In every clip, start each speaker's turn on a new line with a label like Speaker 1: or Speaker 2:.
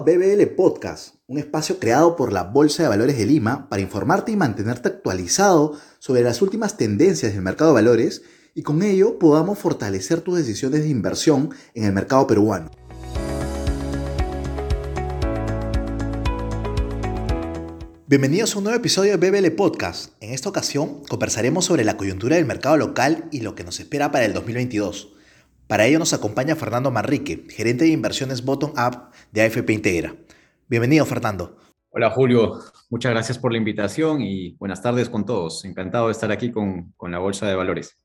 Speaker 1: BBL Podcast, un espacio creado por la Bolsa de Valores de Lima para informarte y mantenerte actualizado sobre las últimas tendencias del mercado de valores y con ello podamos fortalecer tus decisiones de inversión en el mercado peruano. Bienvenidos a un nuevo episodio de BBL Podcast. En esta ocasión conversaremos sobre la coyuntura del mercado local y lo que nos espera para el 2022. Para ello nos acompaña Fernando Manrique, gerente de inversiones Bottom Up de AFP Integra. Bienvenido, Fernando.
Speaker 2: Hola, Julio. Muchas gracias por la invitación y buenas tardes con todos. Encantado de estar aquí con, la Bolsa de Valores.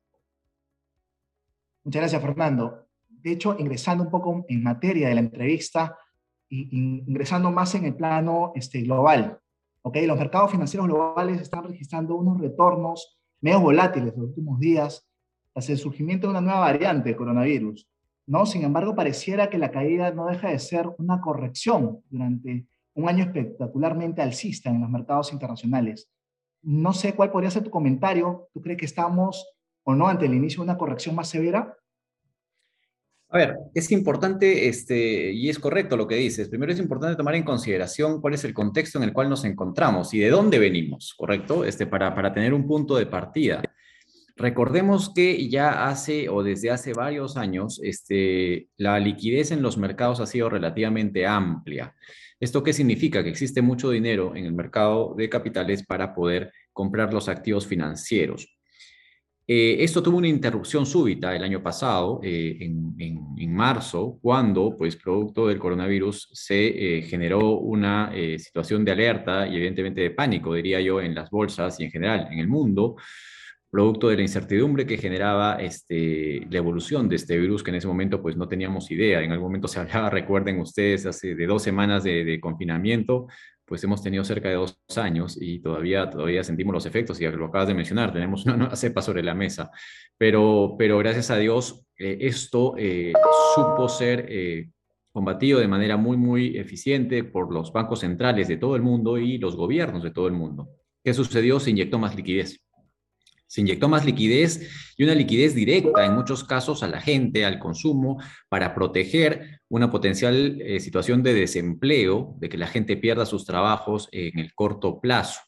Speaker 3: Muchas gracias, Fernando. De hecho, ingresando un poco en materia de la entrevista y ingresando más en el plano este, global, ¿okay? los mercados financieros globales están registrando unos retornos medio volátiles en los últimos días tras el surgimiento de una nueva variante de coronavirus. ¿no? Sin embargo, pareciera que la caída no deja de ser una corrección durante un año espectacularmente alcista en los mercados internacionales. No sé cuál podría ser tu comentario. ¿Tú crees que estamos o no ante el inicio de una corrección más severa?
Speaker 2: A ver, es importante, este, y es correcto lo que dices, primero es importante tomar en consideración cuál es el contexto en el cual nos encontramos y de dónde venimos, ¿correcto? Este, para, para tener un punto de partida. Recordemos que ya hace o desde hace varios años este, la liquidez en los mercados ha sido relativamente amplia. ¿Esto qué significa? Que existe mucho dinero en el mercado de capitales para poder comprar los activos financieros. Eh, esto tuvo una interrupción súbita el año pasado, eh, en, marzo, cuando, pues, producto del coronavirus, se eh, generó una situación de alerta y evidentemente de pánico, diría yo, en las bolsas y en general en el mundo, producto de la incertidumbre que generaba este, la evolución de este virus, que en ese momento pues no teníamos idea. En algún momento se hablaba, recuerden ustedes, hace de dos semanas de, confinamiento, pues hemos tenido cerca de dos años y todavía, todavía sentimos los efectos, y lo acabas de mencionar, tenemos una nueva cepa sobre la mesa. Pero, pero gracias a Dios, eh, esto eh, supo ser eh, combatido de manera muy, muy eficiente por los bancos centrales de todo el mundo y los gobiernos de todo el mundo. ¿Qué sucedió? Se inyectó más liquidez. Se inyectó más liquidez y una liquidez directa en muchos casos a la gente, al consumo, para proteger una potencial eh, situación de desempleo, de que la gente pierda sus trabajos en el corto plazo.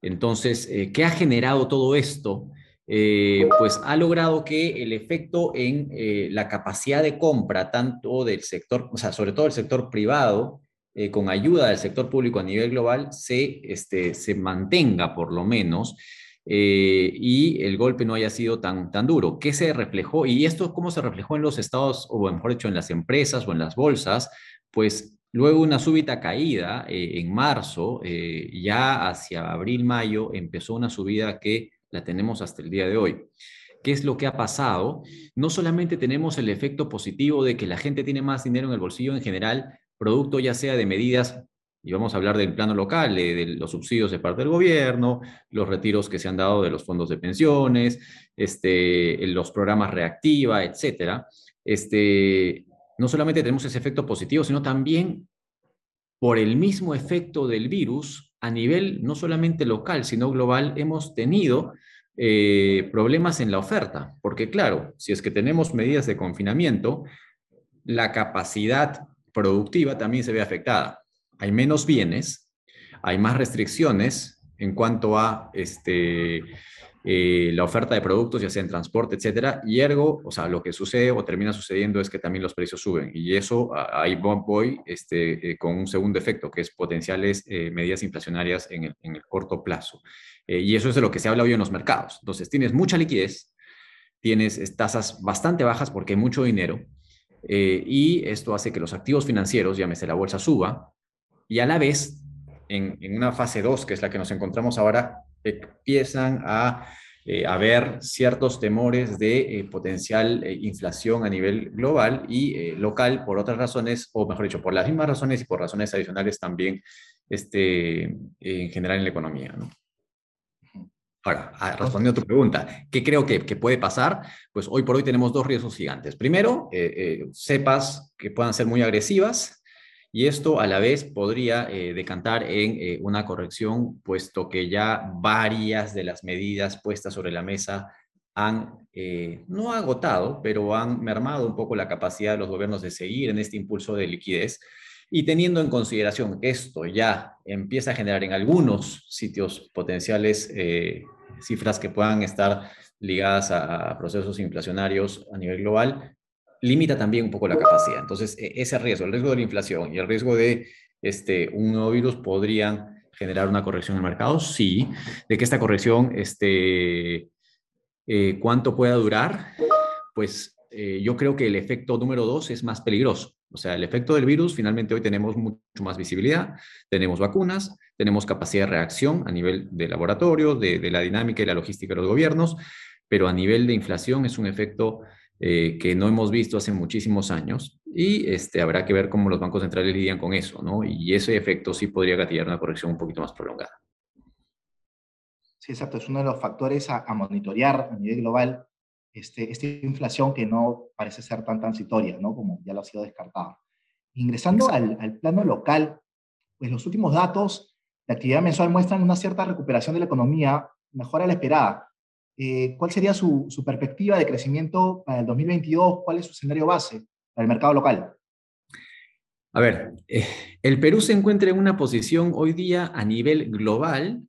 Speaker 2: Entonces, eh, ¿qué ha generado todo esto? Eh, pues ha logrado que el efecto en la capacidad de compra, tanto del sector, o sea, sobre todo el sector privado, con ayuda del sector público a nivel global, se, este, se mantenga por lo menos eh, y el golpe no haya sido tan, tan duro. ¿Qué se reflejó? Y esto, ¿cómo se reflejó en los estados, o mejor dicho, en las empresas o en las bolsas? Pues luego una súbita caída eh, en marzo, eh, ya hacia abril, mayo, empezó una subida que la tenemos hasta el día de hoy. ¿Qué es lo que ha pasado? No solamente tenemos el efecto positivo de que la gente tiene más dinero en el bolsillo en general, producto ya sea de medidas y vamos a hablar del plano local, de, los subsidios de parte del gobierno, los retiros que se han dado de los fondos de pensiones, este, los programas reactiva, etcétera. Este, no solamente tenemos ese efecto positivo, sino también por el mismo efecto del virus a nivel no solamente local, sino global, hemos tenido eh, problemas en la oferta. Porque claro, si es que tenemos medidas de confinamiento, la capacidad productiva también se ve afectada hay menos bienes, hay más restricciones en cuanto a este, eh, la oferta de productos, ya sea en transporte, etcétera, y ergo, o sea, lo que sucede o termina sucediendo es que también los precios suben, y eso ahí voy este, eh, con un segundo efecto, que es potenciales eh, medidas inflacionarias en el, corto plazo. y eso es de lo que se habla hoy en los mercados. Entonces, tienes mucha liquidez, tienes tasas bastante bajas porque hay mucho dinero, y esto hace que los activos financieros, llámese la bolsa, suba, y a la vez, en, una fase 2, que es la que nos encontramos ahora, empiezan a eh, haber ciertos temores de eh, potencial eh, inflación a nivel global y local por otras razones, o mejor dicho, por las mismas razones y por razones adicionales también este, en general en la economía. Ahora, respondiendo a tu pregunta, ¿qué creo que, que, puede pasar? Pues hoy por hoy tenemos dos riesgos gigantes. Primero, cepas que puedan ser muy agresivas, y esto a la vez podría eh, decantar en eh, una corrección, puesto que ya varias de las medidas puestas sobre la mesa han, eh, no agotado, pero han mermado un poco la capacidad de los gobiernos de seguir en este impulso de liquidez. Y teniendo en consideración que esto ya empieza a generar en algunos sitios potenciales eh, cifras que puedan estar ligadas a, procesos inflacionarios a nivel global, limita también un poco la capacidad. Entonces, e, ese riesgo, el riesgo de la inflación y el riesgo de este, un nuevo virus podrían generar una corrección en el mercado, sí. De que esta corrección, este, eh, ¿cuánto pueda durar? Pues eh, yo creo que el efecto número dos es más peligroso. O sea, el efecto del virus, finalmente hoy tenemos mucho más visibilidad, tenemos vacunas, tenemos capacidad de reacción a nivel de laboratorio, de, la dinámica y la logística de los gobiernos, pero a nivel de inflación es un efecto eh, que no hemos visto hace muchísimos años y este, habrá que ver cómo los bancos centrales lidian con eso, ¿no? Y ese efecto sí podría gatillar una corrección un poquito más prolongada.
Speaker 3: Sí, exacto, es uno de los factores a, a monitorear a nivel global este, esta inflación que no parece ser tan transitoria, ¿no? Como ya lo ha sido descartado. Ingresando al, al, plano local, pues los últimos datos de actividad mensual muestran una cierta recuperación de la economía, mejora la esperada. Eh, ¿Cuál sería su, perspectiva de crecimiento para el 2022? ¿Cuál es su escenario base para el mercado local?
Speaker 2: A ver, eh, el Perú se encuentra en una posición hoy día a nivel global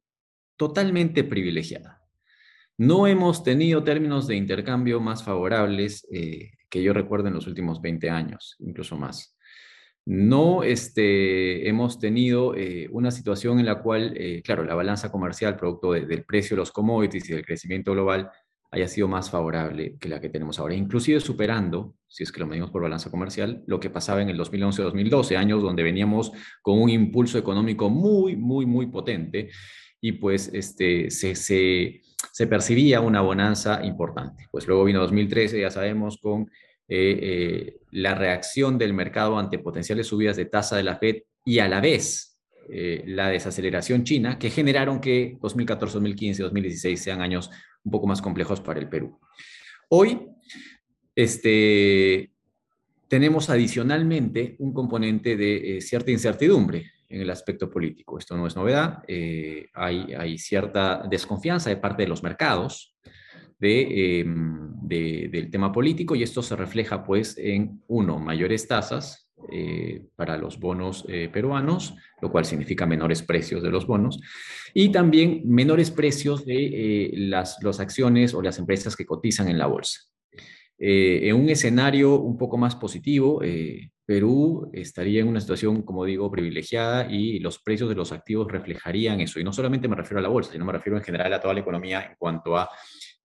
Speaker 2: totalmente privilegiada. No hemos tenido términos de intercambio más favorables eh, que yo recuerdo en los últimos 20 años, incluso más. No este, hemos tenido eh, una situación en la cual, eh, claro, la balanza comercial, producto del precio de los commodities y del crecimiento global, haya sido más favorable que la que tenemos ahora, inclusive superando, si es que lo medimos por balanza comercial, lo que pasaba en el 2011-2012, años donde veníamos con un impulso económico muy, muy, muy potente y pues este, se, se se percibía una bonanza importante. Pues luego vino 2013, ya sabemos, con eh, eh, la reacción del mercado ante potenciales subidas de tasa de la Fed y a la vez eh, la desaceleración china, que generaron que 2014, 2015, 2016 sean años un poco más complejos para el Perú. Hoy, este, tenemos adicionalmente un componente de cierta incertidumbre en el aspecto político. Esto no es novedad. Hay, hay, cierta desconfianza de parte de los mercados em, del tema político y esto se refleja pues en, uno, mayores tasas eh, para los bonos eh, peruanos, lo cual significa menores precios de los bonos, y también menores precios de las, las acciones o las empresas que cotizan en la bolsa. en un escenario un poco más positivo, Perú estaría en una situación, como digo, privilegiada y los precios de los activos reflejarían eso. Y no solamente me refiero a la bolsa, sino me refiero en general a toda la economía en cuanto a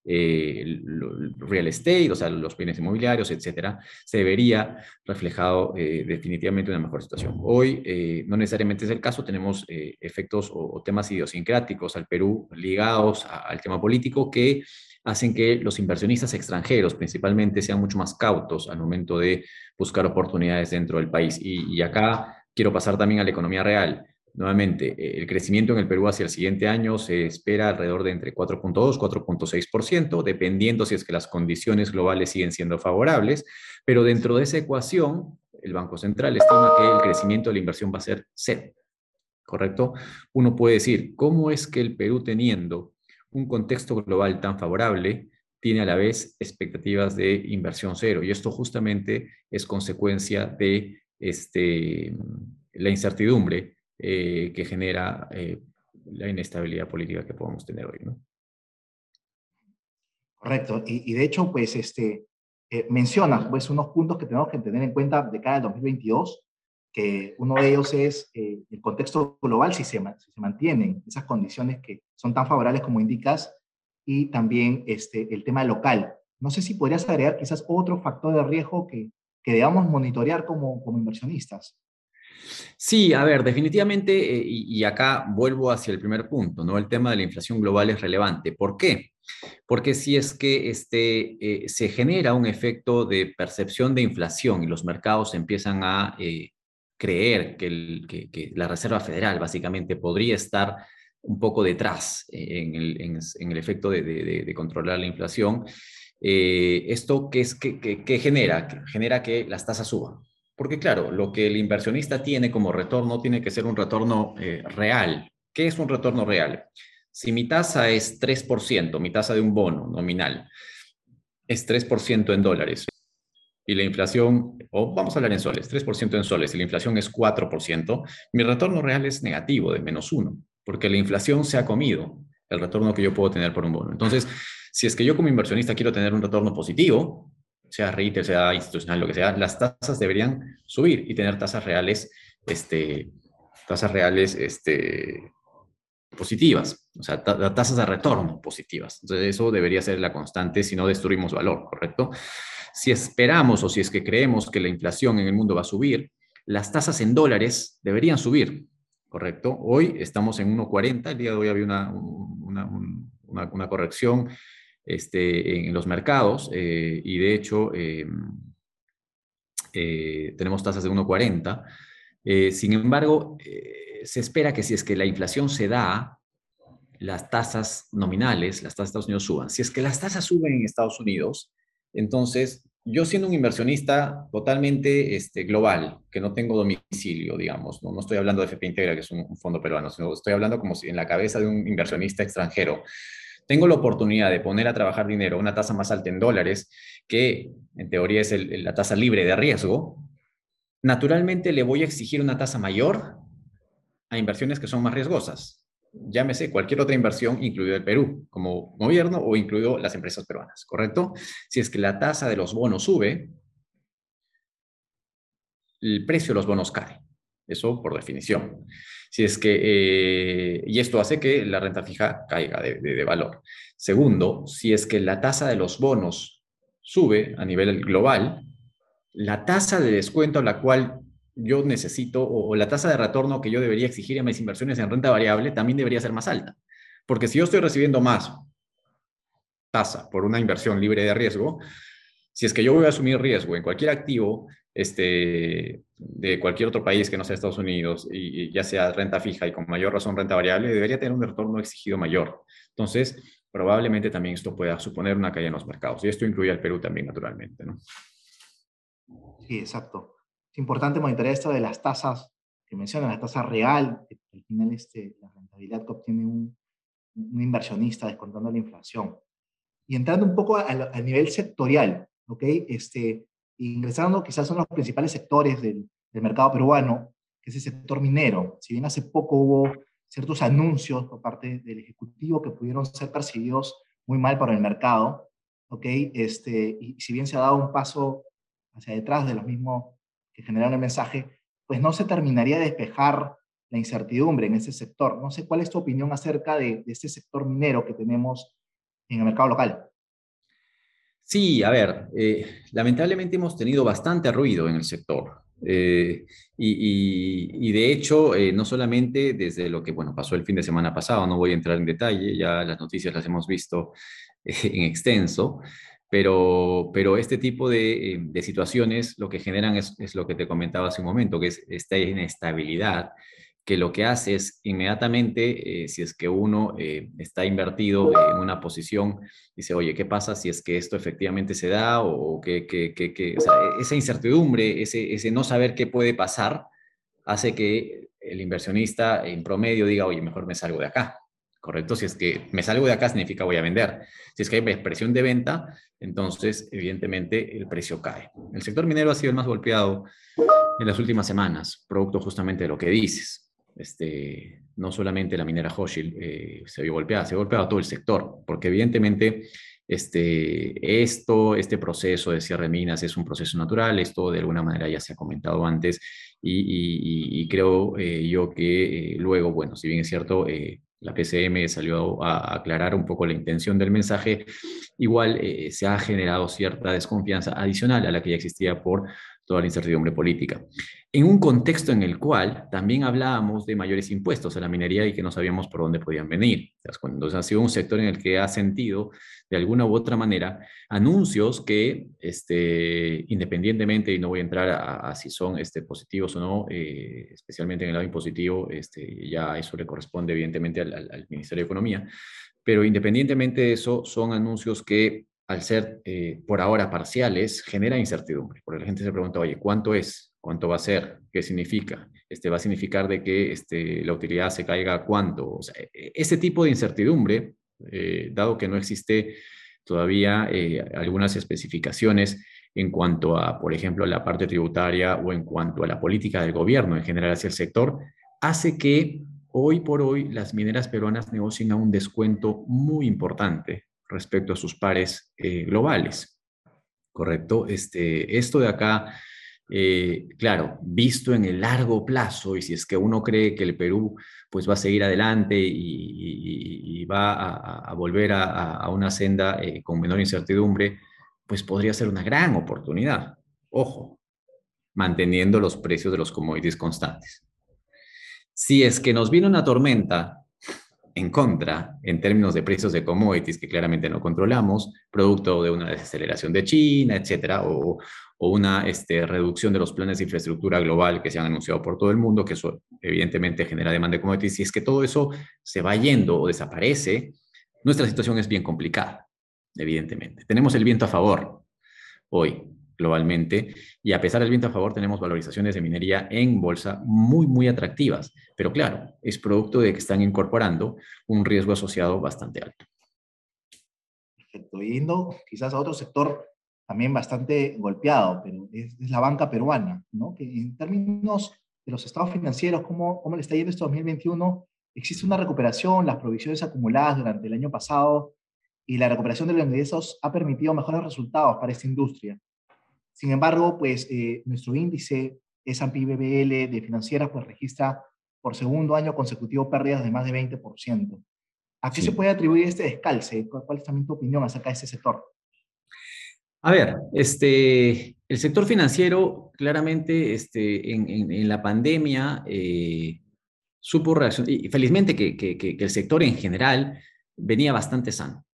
Speaker 2: eh, el real estate, o sea, los bienes inmobiliarios, etcétera, se vería reflejado eh, definitivamente una mejor situación. Hoy eh, no necesariamente es el caso, tenemos efectos o, temas idiosincráticos al Perú ligados al tema político que hacen que los inversionistas extranjeros principalmente sean mucho más cautos al momento de buscar oportunidades dentro del país. Y, acá quiero pasar también a la economía real. Nuevamente, eh, el crecimiento en el Perú hacia el siguiente año se espera alrededor de entre 4.2 y 4.6%, dependiendo si es que las condiciones globales siguen siendo favorables, pero dentro de esa ecuación, el Banco Central estima que el crecimiento de la inversión va a ser cero, ¿correcto? Uno puede decir, ¿cómo es que el Perú teniendo un contexto global tan favorable tiene a la vez expectativas de inversión cero. Y esto justamente es consecuencia de este, la incertidumbre eh, que genera eh, la inestabilidad política que podemos tener hoy. ¿no?
Speaker 3: Correcto. Y, de hecho, pues, este, eh, mencionas pues, unos puntos que tenemos que tener en cuenta de cara al 2022 que uno de ellos es eh, el contexto global, si se, si se mantienen esas condiciones que son tan favorables como indicas, y también este, el tema local. No sé si podrías agregar quizás otro factor de riesgo que, que debamos monitorear como, como inversionistas.
Speaker 2: Sí, a ver, definitivamente, eh, y, acá vuelvo hacia el primer punto, ¿no? El tema de la inflación global es relevante. ¿Por qué? Porque si es que este, eh, se genera un efecto de percepción de inflación y los mercados empiezan a creer que, la Reserva Federal básicamente podría estar un poco detrás en el, efecto de, controlar la inflación, eh, ¿esto qué, es, genera? Genera que las tasas suban. Porque claro, lo que el inversionista tiene como retorno tiene que ser un retorno eh, real. ¿Qué es un retorno real? Si mi tasa es 3%, mi tasa de un bono nominal es 3% en dólares, y la inflación, o vamos a hablar en soles, 3% en soles y la inflación es 4%, mi retorno real es negativo de menos 1, porque la inflación se ha comido el retorno que yo puedo tener por un bono. Entonces, si es que yo como inversionista quiero tener un retorno positivo, sea retail, sea institucional, lo que sea, las tasas deberían subir y tener tasas reales, este, tasas reales, este, positivas, o sea, tasas de retorno positivas. Entonces, eso debería ser la constante si no destruimos valor, ¿correcto? Si esperamos o si es que creemos que la inflación en el mundo va a subir, las tasas en dólares deberían subir, ¿correcto? Hoy estamos en 1.40, el día de hoy había una, una, una, corrección este, en los mercados eh, y de hecho em, eh, tenemos tasas de 1.40. Eh, sin embargo, se espera que si es que la inflación se da, las tasas nominales, las tasas de Estados Unidos suban. Si es que las tasas suben en Estados Unidos, entonces, yo siendo un inversionista totalmente este, global, que no tengo domicilio, digamos, no, no estoy hablando de FP Integra, que es un, fondo peruano, sino estoy hablando como si en la cabeza de un inversionista extranjero. Tengo la oportunidad de poner a trabajar dinero a una tasa más alta en dólares, que en teoría es la tasa libre de riesgo, naturalmente le voy a exigir una tasa mayor a inversiones que son más riesgosas llámese cualquier otra inversión, incluido el Perú, como gobierno o incluido las empresas peruanas, ¿correcto? Si es que la tasa de los bonos sube, el precio de los bonos cae. Eso por definición. Si es que, eh, y esto hace que la renta fija caiga de, de valor. Segundo, si es que la tasa de los bonos sube a nivel global, la tasa de descuento a la cual yo necesito o, la tasa de retorno que yo debería exigir a mis inversiones en renta variable también debería ser más alta. Porque si yo estoy recibiendo más tasa por una inversión libre de riesgo, si es que yo voy a asumir riesgo en cualquier activo este, de cualquier otro país que no sea Estados Unidos, y, ya sea renta fija y con mayor razón renta variable, debería tener un retorno exigido mayor. Entonces, probablemente también esto pueda suponer una caída en los mercados. Y esto incluye al Perú también, naturalmente. ¿no?
Speaker 3: Sí, exacto es importante monitorear esto de las tasas que mencionan, la tasa real, que al final este, la rentabilidad que obtiene un, un inversionista descontando la inflación. Y entrando un poco a, nivel sectorial, ¿ok? Este, ingresando quizás son los principales sectores del, del, mercado peruano, que es el sector minero. Si bien hace poco hubo ciertos anuncios por parte del Ejecutivo que pudieron ser percibidos muy mal para el mercado, ¿ok? Este, y si bien se ha dado un paso hacia detrás de los mismos que generaron el mensaje, pues no se terminaría de despejar la incertidumbre en ese sector. No sé cuál es tu opinión acerca de, de este sector minero que tenemos en el mercado local.
Speaker 2: Sí, a ver, eh, lamentablemente hemos tenido bastante ruido en el sector. Eh, y, y, de hecho, eh, no solamente desde lo que bueno, pasó el fin de semana pasado, no voy a entrar en detalle, ya las noticias las hemos visto en extenso, pero, pero este tipo de, eh, de situaciones lo que generan es, es, lo que te comentaba hace un momento, que es esta inestabilidad, que lo que hace es inmediatamente, eh, si es que uno eh, está invertido en una posición, dice, oye, ¿qué pasa si es que esto efectivamente se da? O que, que, que, o sea, esa incertidumbre, ese, ese no saber qué puede pasar, hace que el inversionista en promedio diga, oye, mejor me salgo de acá. ¿correcto? Si es que me salgo de acá, significa voy a vender. Si es que hay presión de venta, entonces evidentemente el precio cae. El sector minero ha sido el más golpeado en las últimas semanas, producto justamente de lo que dices. Este, no solamente la minera Hochschild eh, se vio golpeada, se ha golpeado todo el sector, porque evidentemente este, esto, este proceso de cierre de minas es un proceso natural, esto de alguna manera ya se ha comentado antes y, creo eh, yo que eh, luego, bueno, si bien es cierto, la PCM salió a aclarar un poco la intención del mensaje, igual se ha generado cierta desconfianza adicional a la que ya existía por toda la incertidumbre política. En un contexto en el cual también hablábamos de mayores impuestos a la minería y que no sabíamos por dónde podían venir. Entonces ha sido un sector en el que ha sentido de alguna u otra manera anuncios que, este, independientemente, y no voy a entrar a, si son este, positivos o no, eh, especialmente en el lado impositivo, este, ya eso le corresponde evidentemente al, Ministerio de Economía, pero independientemente de eso, son anuncios que al ser eh, por ahora parciales, genera incertidumbre, porque la gente se pregunta, oye, ¿cuánto es? ¿Cuánto va a ser? ¿Qué significa? Este, ¿Va a significar de que este, la utilidad se caiga a cuánto? O sea, e, ese tipo de incertidumbre, eh, dado que no existe todavía eh, algunas especificaciones en cuanto a, por ejemplo, la parte tributaria o en cuanto a la política del gobierno en general hacia el sector, hace que hoy por hoy las mineras peruanas negocien a un descuento muy importante respecto a sus pares eh, globales. ¿Correcto? Este, esto de acá, eh, claro, visto en el largo plazo, y si es que uno cree que el Perú pues va a seguir adelante y, va a, volver a, una senda eh, con menor incertidumbre, pues podría ser una gran oportunidad. Ojo, manteniendo los precios de los commodities constantes. Si es que nos viene una tormenta en contra en términos de precios de commodities que claramente no controlamos, producto de una desaceleración de China, etcétera, o, una este, reducción de los planes de infraestructura global que se han anunciado por todo el mundo, que eso evidentemente genera demanda de commodities. Si es que todo eso se va yendo o desaparece, nuestra situación es bien complicada, evidentemente. Tenemos el viento a favor hoy globalmente y a pesar del viento a favor tenemos valorizaciones de minería en bolsa muy, muy atractivas. Pero claro, es producto de que están incorporando un riesgo asociado bastante alto.
Speaker 3: Perfecto. Yendo quizás a otro sector también bastante golpeado, pero es, la banca peruana, ¿no? Que en términos de los estados financieros, ¿cómo, cómo le está yendo este 2021? Existe una recuperación, las provisiones acumuladas durante el año pasado y la recuperación de los ingresos ha permitido mejores resultados para esta industria. Sin embargo, pues eh, nuestro índice S&P BBL de financieras pues registra por segundo año consecutivo pérdidas de más de 20%. ¿A qué se puede atribuir este descalce? ¿Cuál es también tu opinión acerca de este sector?
Speaker 2: A ver, este, el sector financiero claramente este, en, la pandemia eh, supo reaccionar, y felizmente que, que, el sector en general venía bastante sano.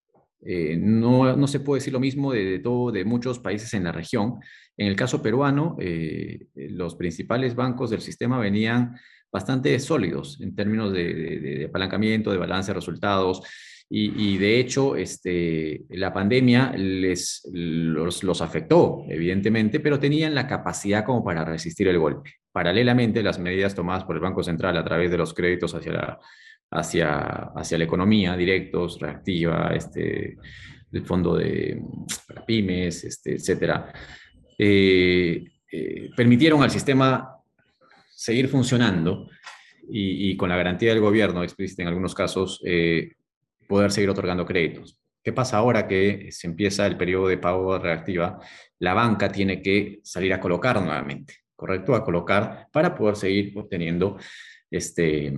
Speaker 2: Eh, no, no, se puede decir lo mismo de, todo, de muchos países en la región. En el caso peruano, eh, los principales bancos del sistema venían bastante sólidos en términos de, apalancamiento, de balance de resultados. Y, de hecho, este, la pandemia les, los, afectó, evidentemente, pero tenían la capacidad como para resistir el golpe. Paralelamente, las medidas tomadas por el Banco Central a través de los créditos hacia la, hacia, hacia la economía, directos, reactiva, este, el fondo de para pymes, este, etcétera, eh, eh, permitieron al sistema seguir funcionando y, con la garantía del gobierno explícita en algunos casos, eh, poder seguir otorgando créditos. ¿Qué pasa ahora que se empieza el periodo de pago reactiva? La banca tiene que salir a colocar nuevamente, ¿correcto? A colocar para poder seguir obteniendo este,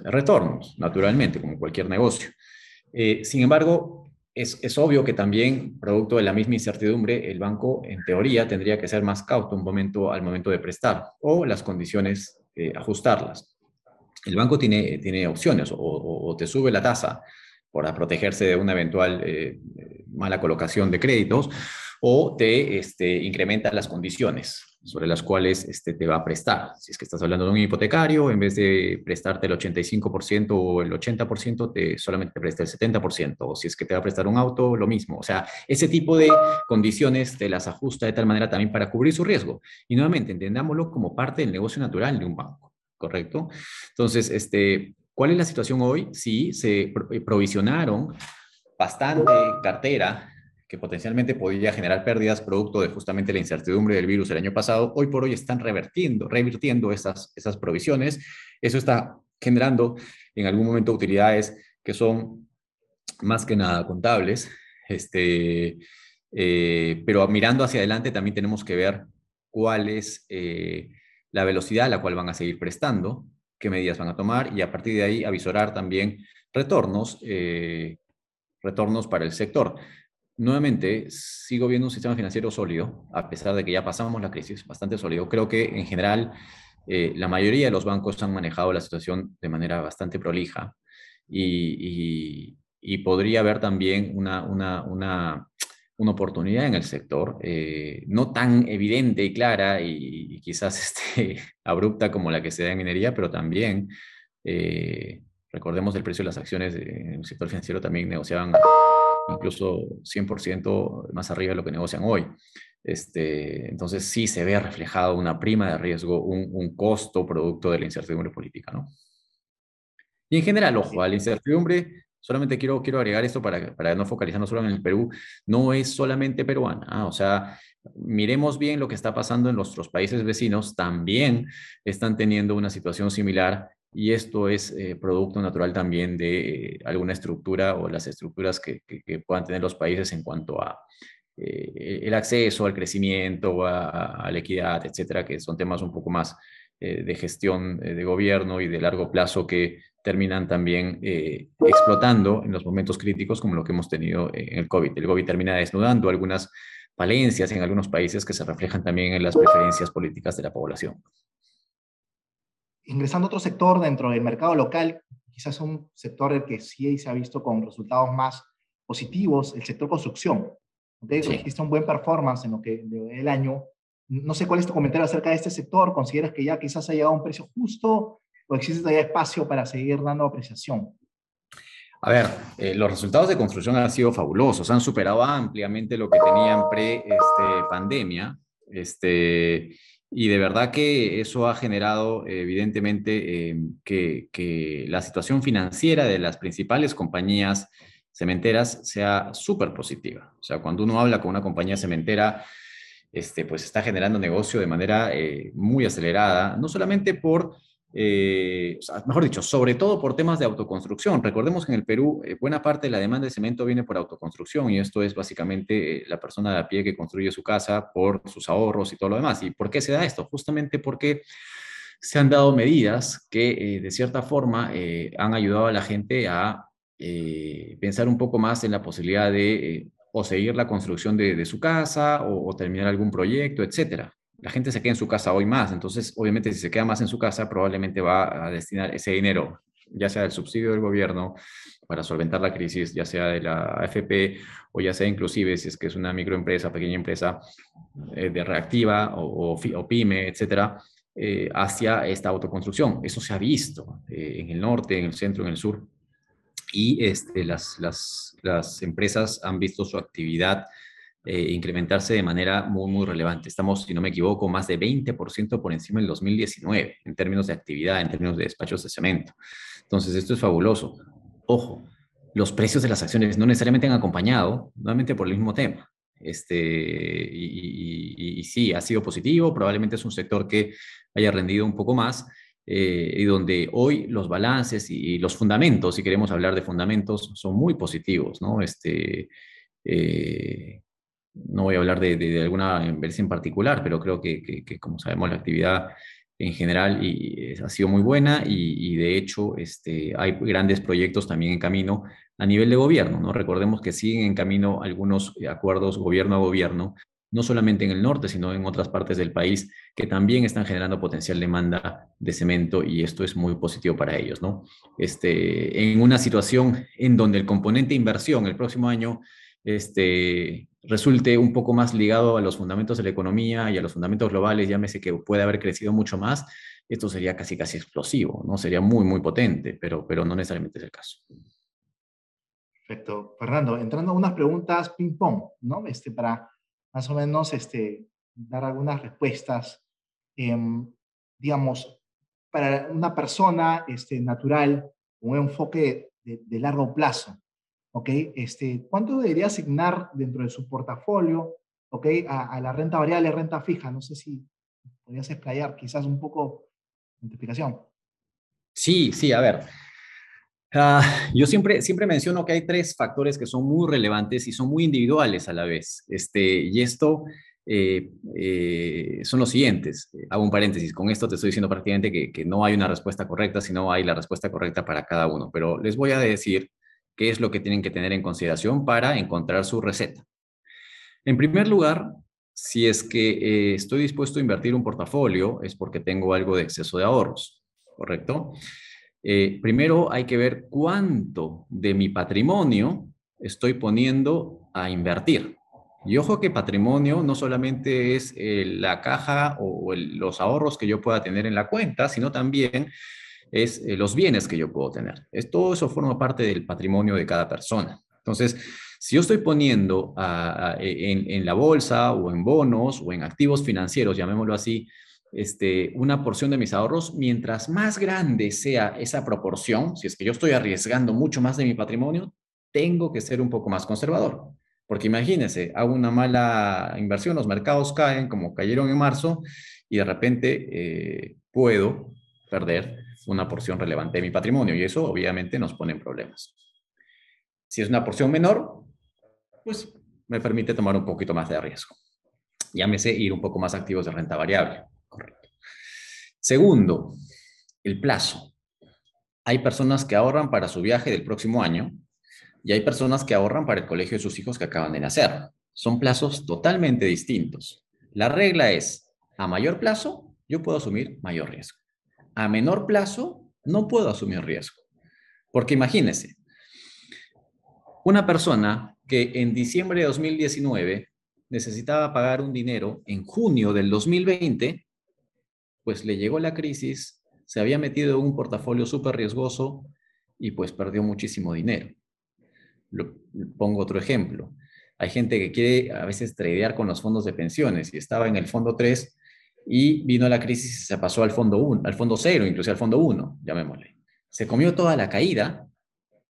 Speaker 2: retornos, naturalmente, como cualquier negocio. Eh, sin embargo, es, es, obvio que también, producto de la misma incertidumbre, el banco, en teoría, tendría que ser más cauto un momento, al momento de prestar o las condiciones eh, ajustarlas. El banco tiene, tiene opciones, o, te sube la tasa para protegerse de una eventual eh, mala colocación de créditos, o te este, incrementa las condiciones sobre las cuales este, te va a prestar. Si es que estás hablando de un hipotecario, en vez de prestarte el 85% o el 80%, te solamente te presta el 70%. O si es que te va a prestar un auto, lo mismo. O sea, ese tipo de condiciones te las ajusta de tal manera también para cubrir su riesgo. Y nuevamente, entendámoslo como parte del negocio natural de un banco, ¿correcto? Entonces, este, ¿cuál es la situación hoy? Sí, se provisionaron bastante cartera que potencialmente podría generar pérdidas producto de justamente la incertidumbre del virus el año pasado, hoy por hoy están revertiendo, revirtiendo esas, esas provisiones. Eso está generando en algún momento utilidades que son más que nada contables. Este, eh, pero mirando hacia adelante también tenemos que ver cuál es eh, la velocidad a la cual van a seguir prestando, qué medidas van a tomar y a partir de ahí avisorar también retornos, eh, retornos para el sector. Nuevamente, sigo viendo un sistema financiero sólido, a pesar de que ya pasamos la crisis, bastante sólido. Creo que en general eh, la mayoría de los bancos han manejado la situación de manera bastante prolija y, podría haber también una, una, una, una, oportunidad en el sector, eh, no tan evidente y clara y, quizás este, abrupta como la que se da en minería, pero también, eh, recordemos el precio de las acciones en el sector financiero también negociaban incluso 100% más arriba de lo que negocian hoy. Este, entonces sí se ve reflejado una prima de riesgo, un, costo producto de la incertidumbre política, ¿no? Y en general, ojo, a la incertidumbre solamente quiero, quiero agregar esto para, para no focalizarnos solo en el Perú, no es solamente peruana. ¿ah? O sea, miremos bien lo que está pasando en nuestros países vecinos, también están teniendo una situación similar y esto es eh, producto natural también de eh, alguna estructura o las estructuras que, que, puedan tener los países en cuanto a eh, el acceso al crecimiento, a, la equidad, etcétera, que son temas un poco más de gestión de gobierno y de largo plazo que terminan también explotando en los momentos críticos como lo que hemos tenido en el COVID. El COVID termina desnudando algunas falencias en algunos países que se reflejan también en las preferencias políticas de la población.
Speaker 3: Ingresando a otro sector dentro del mercado local, quizás un sector el que sí se ha visto con resultados más positivos, el sector construcción. ¿okay? Sí. Existe un buen performance en lo que el año. No sé cuál es tu comentario acerca de este sector. ¿Consideras que ya quizás ha llegado a un precio justo o existe todavía espacio para seguir dando apreciación?
Speaker 2: A ver, eh, los resultados de construcción han sido fabulosos, han superado ampliamente lo que tenían pre-pandemia, este, y de verdad que eso ha generado evidentemente eh, que, la situación financiera de las principales compañías cementeras sea súper positiva. O sea, cuando uno habla con una compañía cementera, este, pues está generando negocio de manera eh, muy acelerada, no solamente por eh, mejor dicho, sobre todo por temas de autoconstrucción. Recordemos que en el Perú eh, buena parte de la demanda de cemento viene por autoconstrucción y esto es básicamente eh, la persona de a pie que construye su casa por sus ahorros y todo lo demás. ¿Y por qué se da esto? Justamente porque se han dado medidas que de cierta forma han ayudado a la gente a pensar un poco más en la posibilidad de o seguir la construcción de, su casa o, o terminar algún proyecto, etcétera la gente se queda en su casa hoy más, entonces obviamente si se queda más en su casa probablemente va a destinar ese dinero, ya sea del subsidio del gobierno para solventar la crisis, ya sea de la AFP o ya sea inclusive si es que es una microempresa, pequeña empresa eh, de reactiva o, pyme, etcétera, eh, hacia esta autoconstrucción. Eso se ha visto eh, en el norte, en el centro, en el sur. Y este, las empresas han visto su actividad eh, incrementarse de manera muy, muy relevante. Estamos, si no me equivoco, más de 20% por encima del 2019 en términos de actividad, en términos de despachos de cemento. Entonces, esto es fabuloso. Ojo, los precios de las acciones no necesariamente han acompañado, nuevamente por el mismo tema. Este, y, sí, ha sido positivo, probablemente es un sector que haya rendido un poco más, eh, y donde hoy los balances y, los fundamentos, si queremos hablar de fundamentos, son muy positivos, ¿no? Este, eh, no voy a hablar de, alguna empresa en particular, pero creo que, como sabemos, la actividad en general y, ha sido muy buena y, de hecho este, hay grandes proyectos también en camino a nivel de gobierno. ¿no? Recordemos que siguen en camino algunos acuerdos gobierno a gobierno, no solamente en el norte, sino en otras partes del país, que también están generando potencial demanda de cemento y esto es muy positivo para ellos. ¿no? Este, en una situación en donde el componente inversión el próximo año este, resulte un poco más ligado a los fundamentos de la economía y a los fundamentos globales, llámese que puede haber crecido mucho más, esto sería casi casi explosivo, ¿no? Sería muy, muy potente, pero, pero no necesariamente es el caso.
Speaker 3: Perfecto. Fernando, entrando a unas preguntas ping-pong, ¿no? Este, para más o menos este, dar algunas respuestas, em, digamos, para una persona este, natural, un enfoque de largo plazo, ¿ok? Este, ¿Cuánto debería asignar dentro de su portafolio, ¿ok? A, la renta variable, renta fija. No sé si podrías explayar quizás un poco en tu explicación.
Speaker 2: Sí, sí, a ver. Ah, yo siempre, siempre menciono que hay tres factores que son muy relevantes y son muy individuales a la vez. Este, y esto eh, eh, son los siguientes. Hago un paréntesis. Con esto te estoy diciendo prácticamente que, que, no hay una respuesta correcta, sino hay la respuesta correcta para cada uno. Pero les voy a decir qué es lo que tienen que tener en consideración para encontrar su receta. En primer lugar, si es que eh, estoy dispuesto a invertir un portafolio, es porque tengo algo de exceso de ahorros, ¿correcto? Eh, primero hay que ver cuánto de mi patrimonio estoy poniendo a invertir. Y ojo que patrimonio no solamente es eh, la caja o, los ahorros que yo pueda tener en la cuenta, sino también es eh, los bienes que yo puedo tener. Es, todo eso forma parte del patrimonio de cada persona. Entonces, si yo estoy poniendo en, la bolsa o en bonos o en activos financieros, llamémoslo así, este, una porción de mis ahorros, mientras más grande sea esa proporción, si es que yo estoy arriesgando mucho más de mi patrimonio, tengo que ser un poco más conservador. Porque imagínense, hago una mala inversión, los mercados caen como cayeron en marzo y de repente eh, puedo perder una porción relevante de mi patrimonio y eso obviamente nos pone en problemas. Si es una porción menor, pues me permite tomar un poquito más de riesgo. Llámese ir un poco más activos de renta variable. Correcto. Segundo, el plazo. Hay personas que ahorran para su viaje del próximo año y hay personas que ahorran para el colegio de sus hijos que acaban de nacer. Son plazos totalmente distintos. La regla es, a mayor plazo, yo puedo asumir mayor riesgo. A menor plazo, no puedo asumir riesgo. Porque imagínense, una persona que en diciembre de 2019 necesitaba pagar un dinero en junio del 2020, pues le llegó la crisis, se había metido en un portafolio súper riesgoso y pues perdió muchísimo dinero pongo otro ejemplo. Hay gente que quiere a veces tradear con los fondos de pensiones y estaba en el fondo 3 y vino la crisis y se pasó al fondo 1, al fondo 0, incluso al fondo 1, llamémosle. Se comió toda la caída,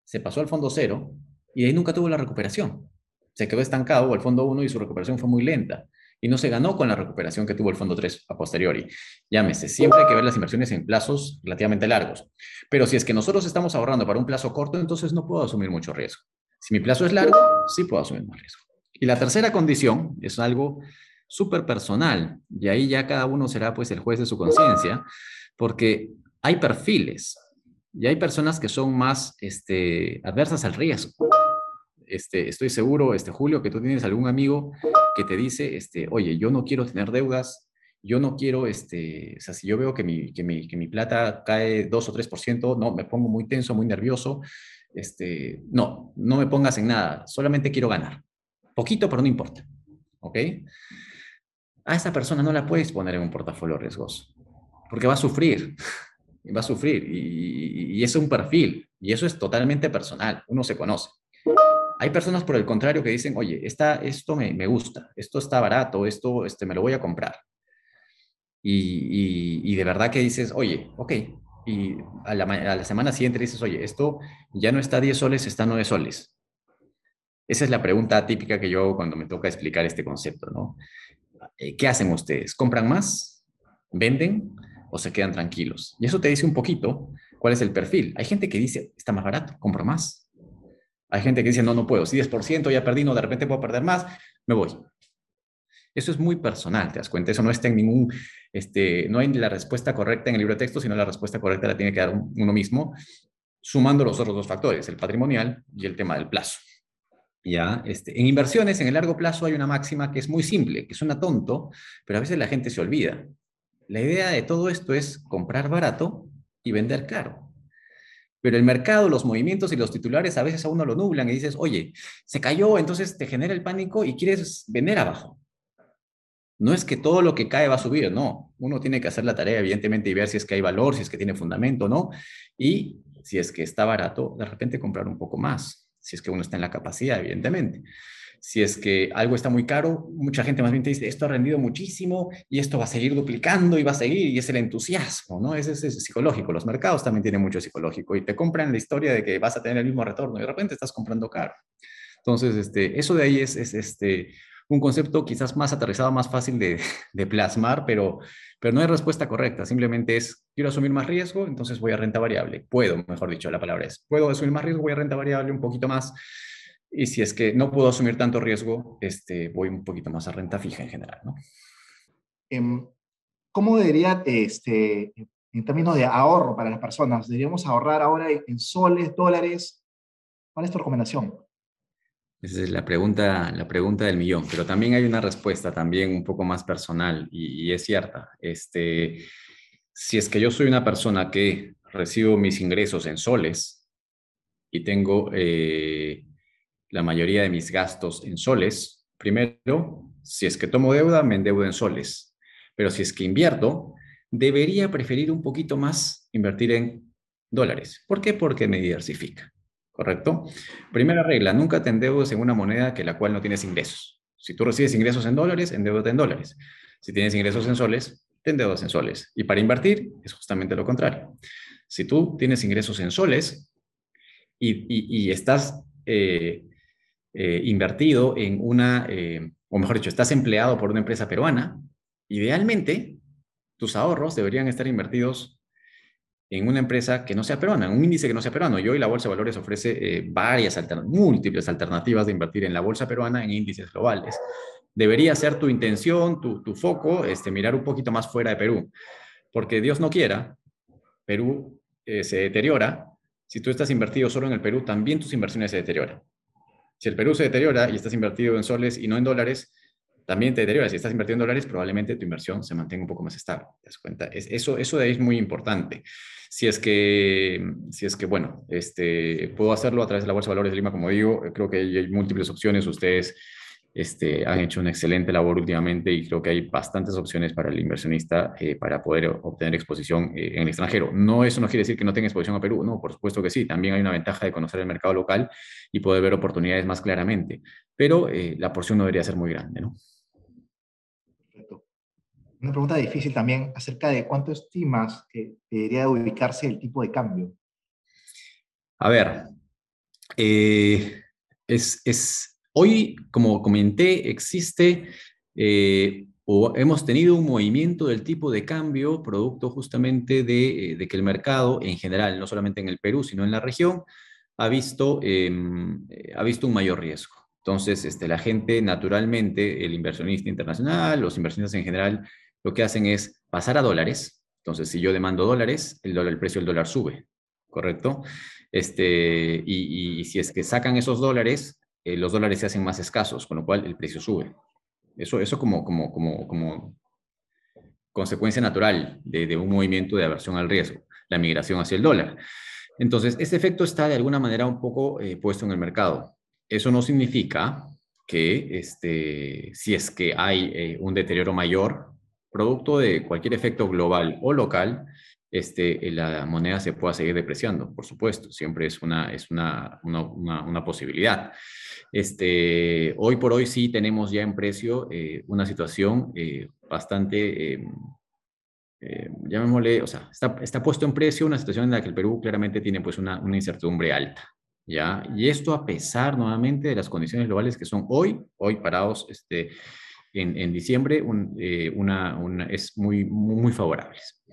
Speaker 2: se pasó al fondo 0 y de ahí nunca tuvo la recuperación. Se quedó estancado al fondo 1 y su recuperación fue muy lenta y no se ganó con la recuperación que tuvo el fondo 3 a posteriori. Llámese, siempre hay que ver las inversiones en plazos relativamente largos. Pero si es que nosotros estamos ahorrando para un plazo corto, entonces no puedo asumir mucho riesgo. Si mi plazo es largo, sí puedo asumir más riesgo. Y la tercera condición es algo súper personal, y ahí ya cada uno será pues el juez de su conciencia, porque hay perfiles, y hay personas que son más este, adversas al riesgo. Este, estoy seguro, este, Julio, que tú tienes algún amigo que te dice, este, oye, yo no quiero tener deudas, yo no quiero, este, o sea, si yo veo que mi, que mi, que mi plata cae 2 o 3%, no, me pongo muy tenso, muy nervioso, este, no, no me pongas en nada, solamente quiero ganar. Poquito, pero no importa. ¿Ok? A esa persona no la puedes poner en un portafolio riesgoso, porque va a sufrir, va a sufrir, y, es un perfil, y eso es totalmente personal, uno se conoce. Hay personas, por el contrario, que dicen, oye, esta, esto me, gusta, esto está barato, esto este, me lo voy a comprar. Y, y, de verdad que dices, oye, ok, y a la, semana siguiente dices, oye, esto ya no está 10 soles, está 9 soles. Esa es la pregunta típica que yo hago cuando me toca explicar este concepto, ¿no? Eh, ¿Qué hacen ustedes? ¿Compran más? ¿Venden? ¿O se quedan tranquilos? Y eso te dice un poquito cuál es el perfil. Hay gente que dice, está más barato, compro más. Hay gente que dice, no, no puedo. Si 10% ya perdí, no, de repente puedo perder más, me voy. Eso es muy personal, ¿te das cuenta? Eso no está en ningún, este, no hay la respuesta correcta en el libro de texto, sino la respuesta correcta la tiene que dar uno mismo, sumando los otros dos factores, el patrimonial y el tema del plazo. ¿Ya? Este, en inversiones, en el largo plazo, hay una máxima que es muy simple, que suena tonto, pero a veces la gente se olvida. La idea de todo esto es comprar barato y vender caro. Pero el mercado, los movimientos y los titulares a veces a uno lo nublan y dices, oye, se cayó, entonces te genera el pánico y quieres vender abajo. No es que todo lo que cae va a subir, no. Uno tiene que hacer la tarea, evidentemente, y ver si es que hay valor, si es que tiene fundamento, ¿no? Y si es que está barato, de repente comprar un poco más, si es que uno está en la capacidad, evidentemente. Si es que algo está muy caro, mucha gente más bien te dice, esto ha rendido muchísimo y esto va a seguir duplicando y va a seguir, y es el entusiasmo, ¿no? Ese es, psicológico. Los mercados también tienen mucho psicológico y te compran la historia de que vas a tener el mismo retorno y de repente estás comprando caro. Entonces, este, eso de ahí es, es este, un concepto quizás más aterrizado, más fácil de, plasmar, pero, pero no hay respuesta correcta. Simplemente es, quiero asumir más riesgo, entonces voy a renta variable. Puedo, mejor dicho, la palabra es, puedo asumir más riesgo, voy a renta variable un poquito más. Y si es que no puedo asumir tanto riesgo, este, voy un poquito más a renta fija en general. ¿no?
Speaker 3: Em, ¿Cómo debería, este, en términos de ahorro para las personas, deberíamos ahorrar ahora en soles, dólares? ¿Cuál es tu recomendación?
Speaker 2: Esa es la pregunta, la pregunta del millón, pero también hay una respuesta también un poco más personal y, es cierta. Este, si es que yo soy una persona que recibo mis ingresos en soles y tengo eh, la mayoría de mis gastos en soles, primero, si es que tomo deuda, me endeudo en soles, pero si es que invierto, debería preferir un poquito más invertir en dólares. ¿Por qué? Porque me diversifica. ¿Correcto? Primera regla, nunca te endeudes en una moneda que la cual no tienes ingresos. Si tú recibes ingresos en dólares, endeudate en dólares. Si tienes ingresos en soles, ten deudas en soles. Y para invertir es justamente lo contrario. Si tú tienes ingresos en soles y, estás eh, eh, invertido en una, eh, o mejor dicho, estás empleado por una empresa peruana, idealmente tus ahorros deberían estar invertidos en una empresa que no sea peruana, en un índice que no sea peruano. Y hoy la Bolsa de Valores ofrece varias, múltiples alternativas de invertir en la Bolsa peruana en índices globales. Debería ser tu intención, tu, tu foco, este, mirar un poquito más fuera de Perú. Porque Dios no quiera, Perú eh, se deteriora, si tú estás invertido solo en el Perú, también tus inversiones se deterioran. Si el Perú se deteriora y estás invertido en soles y no en dólares, también te deteriora. Si estás invertido en dólares, probablemente tu inversión se mantenga un poco más estable. ¿Te das cuenta? Es, eso, eso de ahí es muy importante. Si es que, si es que bueno, este, puedo hacerlo a través de la Bolsa de Valores de Lima, como digo, creo que hay múltiples opciones. Ustedes este, han hecho una excelente labor últimamente y creo que hay bastantes opciones para el inversionista eh, para poder obtener exposición eh, en el extranjero. No, eso no quiere decir que no tenga exposición a Perú, no, por supuesto que sí. También hay una ventaja de conocer el mercado local y poder ver oportunidades más claramente, pero eh, la porción no debería ser muy grande, ¿no?
Speaker 3: Una pregunta difícil también acerca de cuánto estimas que debería ubicarse el tipo de cambio.
Speaker 2: A ver, es, es Hoy, como comenté, existe eh, o hemos tenido un movimiento del tipo de cambio producto justamente de, eh, que el mercado en general, no solamente en el Perú, sino en la región, ha visto, em, eh, ha visto un mayor riesgo. Entonces, este, la gente, naturalmente, el inversionista internacional, los inversionistas en general, lo que hacen es pasar a dólares. Entonces, si yo demando dólares, el, dólar, el precio del dólar sube, ¿correcto? Este, y, y si es que sacan esos dólares, eh, los dólares se hacen más escasos, con lo cual el precio sube. Eso, eso como, como, como, como consecuencia natural de, un movimiento de aversión al riesgo, la migración hacia el dólar. Entonces, este efecto está de alguna manera un poco eh, puesto en el mercado. Eso no significa que este, si es que hay eh, un deterioro mayor, producto de cualquier efecto global o local, este, la moneda se pueda seguir depreciando, por supuesto, siempre es una, es una, una, una posibilidad. Este, hoy por hoy sí tenemos ya en precio eh, una situación eh, bastante, eh, eh, llamémosle, o sea, está, está, puesto en precio una situación en la que el Perú claramente tiene pues una, una incertidumbre alta. ¿ya? Y esto a pesar nuevamente de las condiciones globales que son hoy, hoy parados este, en, diciembre, una, es muy, muy favorables.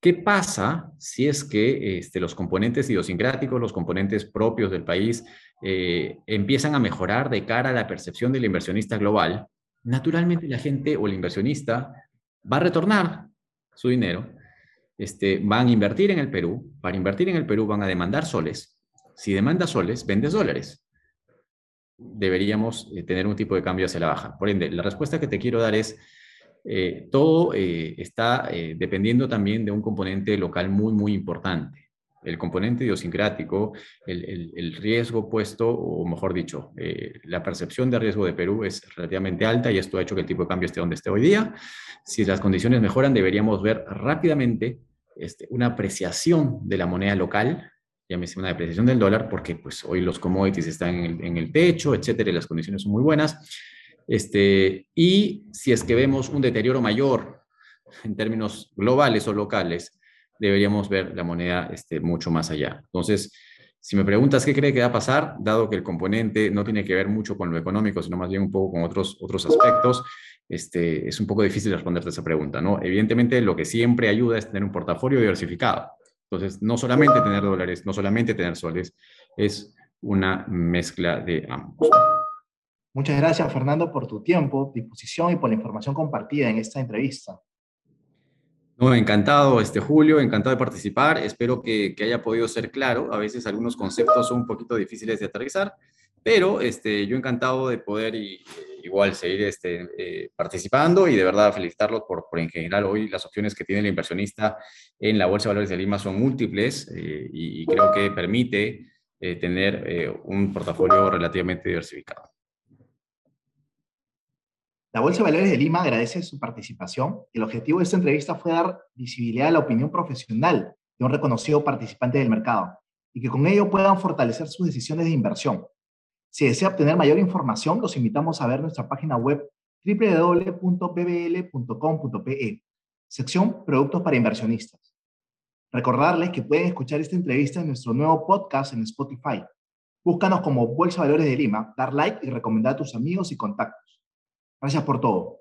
Speaker 2: ¿Qué pasa si es que este, los componentes idiosincráticos, los componentes propios del país, eh, empiezan a mejorar de cara a la percepción del inversionista global? Naturalmente la gente o el inversionista va a retornar su dinero, este, van a invertir en el Perú, para invertir en el Perú van a demandar soles, si demanda soles, vendes dólares. Deberíamos eh, tener un tipo de cambio hacia la baja. Por ende, la respuesta que te quiero dar es, eh, todo eh, está dependiendo también de un componente local muy, muy importante. El componente idiosincrático, el, el, riesgo puesto, o mejor dicho, la percepción de riesgo de Perú es relativamente alta y esto ha hecho que el tipo de cambio esté donde esté hoy día. Si las condiciones mejoran, deberíamos ver rápidamente este, una apreciación de la moneda local, llámese una depreciación del dólar, porque pues hoy los commodities están en el, en el techo, etcétera, y las condiciones son muy buenas este, y si es que vemos un deterioro mayor en términos globales o locales, deberíamos ver la moneda este, mucho más allá. Entonces, si me preguntas qué cree que va a pasar, dado que el componente no tiene que ver mucho con lo económico, sino más bien un poco con otros, otros aspectos, este, es un poco difícil responderte esa pregunta, ¿no? Evidentemente, lo que siempre ayuda es tener un portafolio diversificado. Entonces, no solamente tener dólares, no solamente tener soles, es una mezcla de ambos.
Speaker 3: Muchas gracias, Fernando, por tu tiempo, disposición y por la información compartida en esta entrevista.
Speaker 2: No, encantado, este Julio, encantado de participar. Espero que, haya podido ser claro. A veces algunos conceptos son un poquito difíciles de aterrizar, pero este, yo encantado de poder y, igual seguir este, eh, participando y de verdad felicitarlos por, por en general hoy las opciones que tiene el inversionista en la Bolsa de Valores de Lima son múltiples eh, y, creo que permite eh, tener un portafolio relativamente diversificado.
Speaker 3: La Bolsa de Valores de Lima agradece su participación. El objetivo de esta entrevista fue dar visibilidad a la opinión profesional de un reconocido participante del mercado y que con ello puedan fortalecer sus decisiones de inversión. Si desea obtener mayor información, los invitamos a ver nuestra página web www.bbl.com.pe. sección Productos para Inversionistas. Recordarles que pueden escuchar esta entrevista en nuestro nuevo podcast en Spotify. Búscanos como Bolsa Valores de Lima, dar like y recomendar a tus amigos y contactos. Gracias por todo.